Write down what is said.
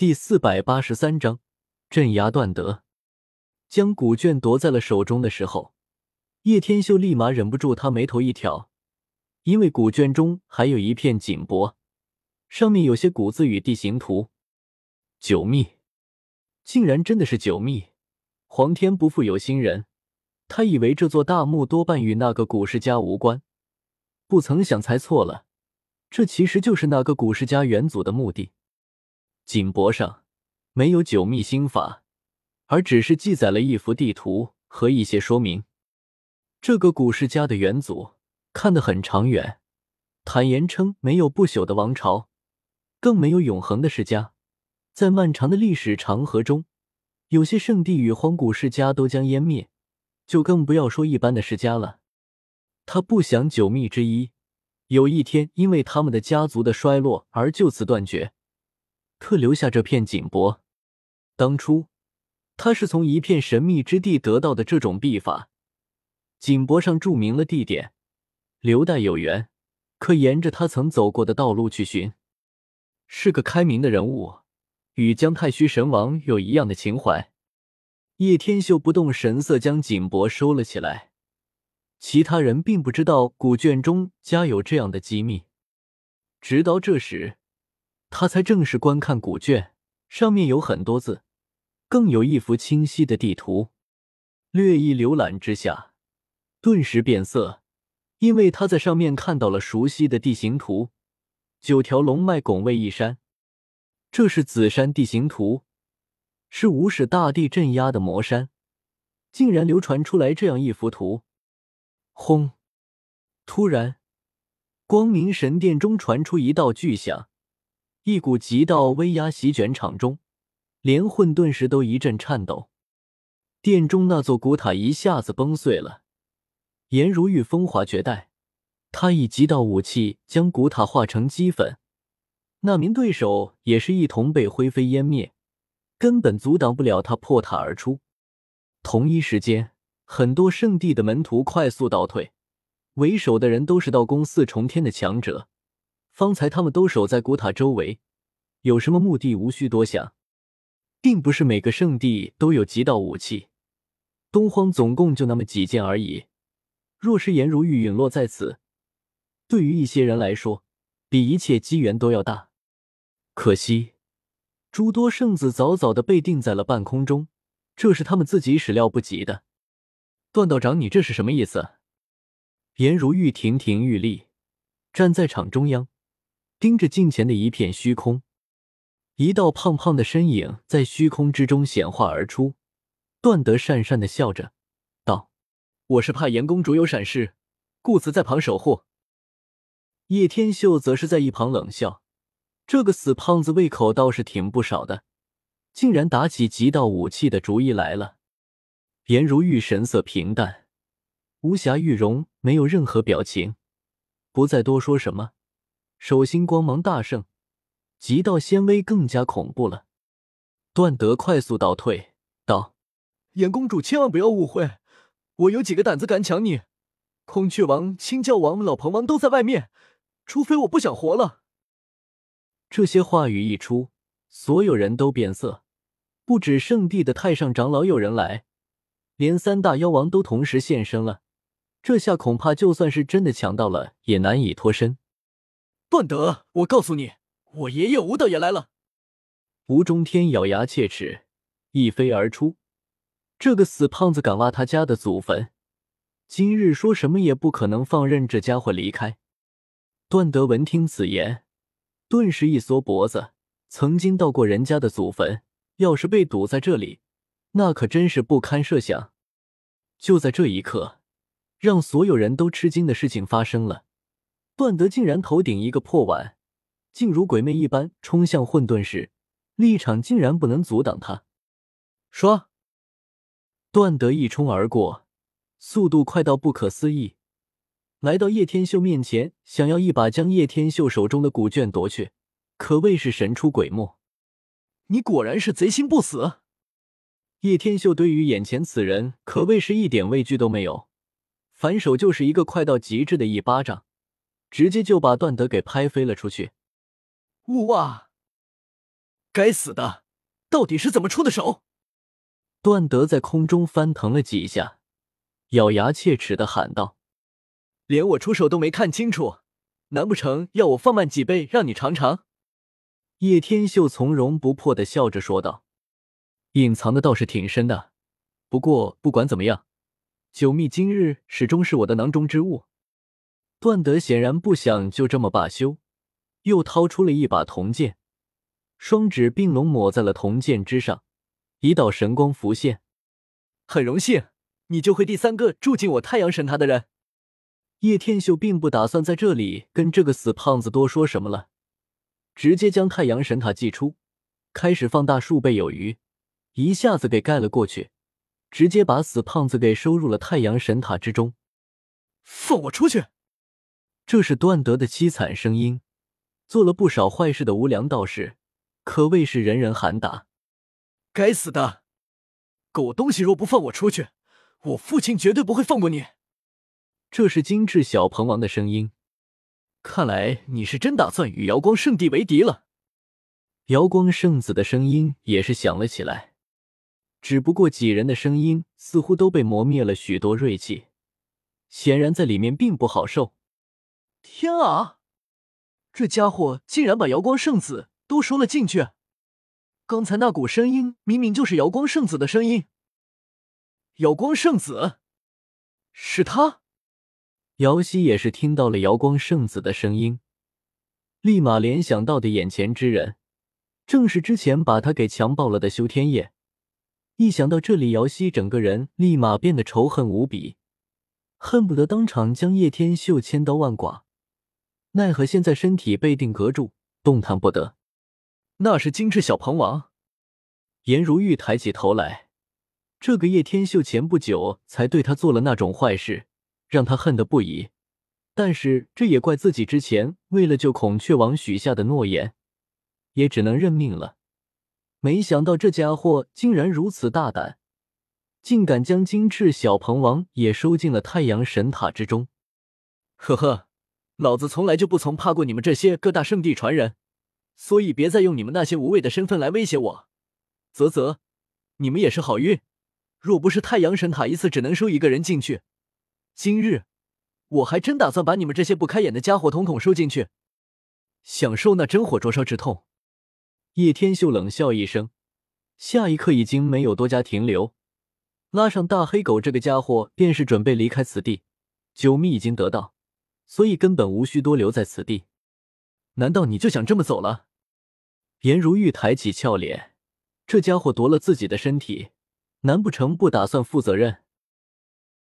第四百八十三章镇压段德。将古卷夺在了手中的时候，叶天秀立马忍不住，他眉头一挑，因为古卷中还有一片锦帛，上面有些古字与地形图。九秘，竟然真的是九秘！皇天不负有心人，他以为这座大墓多半与那个古世家无关，不曾想猜错了，这其实就是那个古世家元祖的墓地。锦帛上没有九秘心法，而只是记载了一幅地图和一些说明。这个古世家的元祖看得很长远，坦言称没有不朽的王朝，更没有永恒的世家。在漫长的历史长河中，有些圣地与荒古世家都将湮灭，就更不要说一般的世家了。他不想九秘之一有一天因为他们的家族的衰落而就此断绝。特留下这片锦帛，当初他是从一片神秘之地得到的这种秘法。锦帛上注明了地点，留待有缘可沿着他曾走过的道路去寻。是个开明的人物，与姜太虚神王有一样的情怀。叶天秀不动神色将锦帛收了起来。其他人并不知道古卷中加有这样的机密，直到这时。他才正式观看古卷，上面有很多字，更有一幅清晰的地图。略一浏览之下，顿时变色，因为他在上面看到了熟悉的地形图：九条龙脉拱卫一山，这是紫山地形图，是无始大帝镇压的魔山。竟然流传出来这样一幅图！轰！突然，光明神殿中传出一道巨响。一股极道威压席卷场中，连混沌石都一阵颤抖。殿中那座古塔一下子崩碎了。颜如玉风华绝代，他以极道武器将古塔化成齑粉。那名对手也是一同被灰飞烟灭，根本阻挡不了他破塔而出。同一时间，很多圣地的门徒快速倒退，为首的人都是道宫四重天的强者。方才他们都守在古塔周围，有什么目的无需多想，并不是每个圣地都有极道武器，东荒总共就那么几件而已。若是颜如玉陨落在此，对于一些人来说，比一切机缘都要大。可惜，诸多圣子早早的被定在了半空中，这是他们自己始料不及的。段道长，你这是什么意思？颜如玉亭亭玉立，站在场中央。盯着镜前的一片虚空，一道胖胖的身影在虚空之中显化而出。段德讪讪的笑着道：“我是怕严公主有闪失，故此在旁守护。”叶天秀则是在一旁冷笑：“这个死胖子胃口倒是挺不少的，竟然打起极道武器的主意来了。”颜如玉神色平淡，无暇玉容没有任何表情，不再多说什么。手心光芒大盛，极道仙威更加恐怖了。段德快速倒退道：“颜公主千万不要误会，我有几个胆子敢抢你？孔雀王、青教王、老鹏王都在外面，除非我不想活了。”这些话语一出，所有人都变色。不止圣地的太上长老有人来，连三大妖王都同时现身了。这下恐怕就算是真的抢到了，也难以脱身。段德，我告诉你，我爷爷吴道也来了。吴中天咬牙切齿，一飞而出。这个死胖子敢挖他家的祖坟，今日说什么也不可能放任这家伙离开。段德闻听此言，顿时一缩脖子。曾经到过人家的祖坟，要是被堵在这里，那可真是不堪设想。就在这一刻，让所有人都吃惊的事情发生了。段德竟然头顶一个破碗，竟如鬼魅一般冲向混沌石，立场竟然不能阻挡他。唰，段德一冲而过，速度快到不可思议，来到叶天秀面前，想要一把将叶天秀手中的古卷夺去，可谓是神出鬼没。你果然是贼心不死！叶天秀对于眼前此人可谓是一点畏惧都没有，反手就是一个快到极致的一巴掌。直接就把段德给拍飞了出去。哇！该死的，到底是怎么出的手？段德在空中翻腾了几下，咬牙切齿的喊道：“连我出手都没看清楚，难不成要我放慢几倍让你尝尝？”叶天秀从容不迫的笑着说道：“隐藏的倒是挺深的，不过不管怎么样，九秘今日始终是我的囊中之物。”段德显然不想就这么罢休，又掏出了一把铜剑，双指并拢抹在了铜剑之上。一道神光浮现，很荣幸，你就会第三个住进我太阳神塔的人。叶天秀并不打算在这里跟这个死胖子多说什么了，直接将太阳神塔祭出，开始放大数倍有余，一下子给盖了过去，直接把死胖子给收入了太阳神塔之中。放我出去！这是段德的凄惨声音。做了不少坏事的无良道士，可谓是人人喊打。该死的狗东西！若不放我出去，我父亲绝对不会放过你。这是精致小鹏王的声音。看来你是真打算与瑶光圣地为敌了。瑶光圣子的声音也是响了起来，只不过几人的声音似乎都被磨灭了许多锐气，显然在里面并不好受。天啊！这家伙竟然把瑶光圣子都收了进去！刚才那股声音明明就是瑶光圣子的声音。瑶光圣子，是他。瑶溪也是听到了瑶光圣子的声音，立马联想到的眼前之人，正是之前把他给强暴了的修天夜。一想到这里，瑶溪整个人立马变得仇恨无比，恨不得当场将叶天秀千刀万剐。奈何现在身体被定格住，动弹不得。那是金翅小鹏王，颜如玉抬起头来。这个叶天秀前不久才对他做了那种坏事，让他恨得不已。但是这也怪自己之前为了救孔雀王许下的诺言，也只能认命了。没想到这家伙竟然如此大胆，竟敢将金翅小鹏王也收进了太阳神塔之中。呵呵，老子从来就不曾怕过你们这些各大圣地传人。所以别再用你们那些无谓的身份来威胁我，啧啧，你们也是好运。若不是太阳神塔一次只能收一个人进去，今日我还真打算把你们这些不开眼的家伙统统收进去，享受那真火灼烧之痛。叶天秀冷笑一声，下一刻已经没有多加停留，拉上大黑狗这个家伙，便是准备离开此地。九秘已经得到，所以根本无需多留在此地。难道你就想这么走了？颜如玉抬起俏脸，这家伙夺了自己的身体，难不成不打算负责任？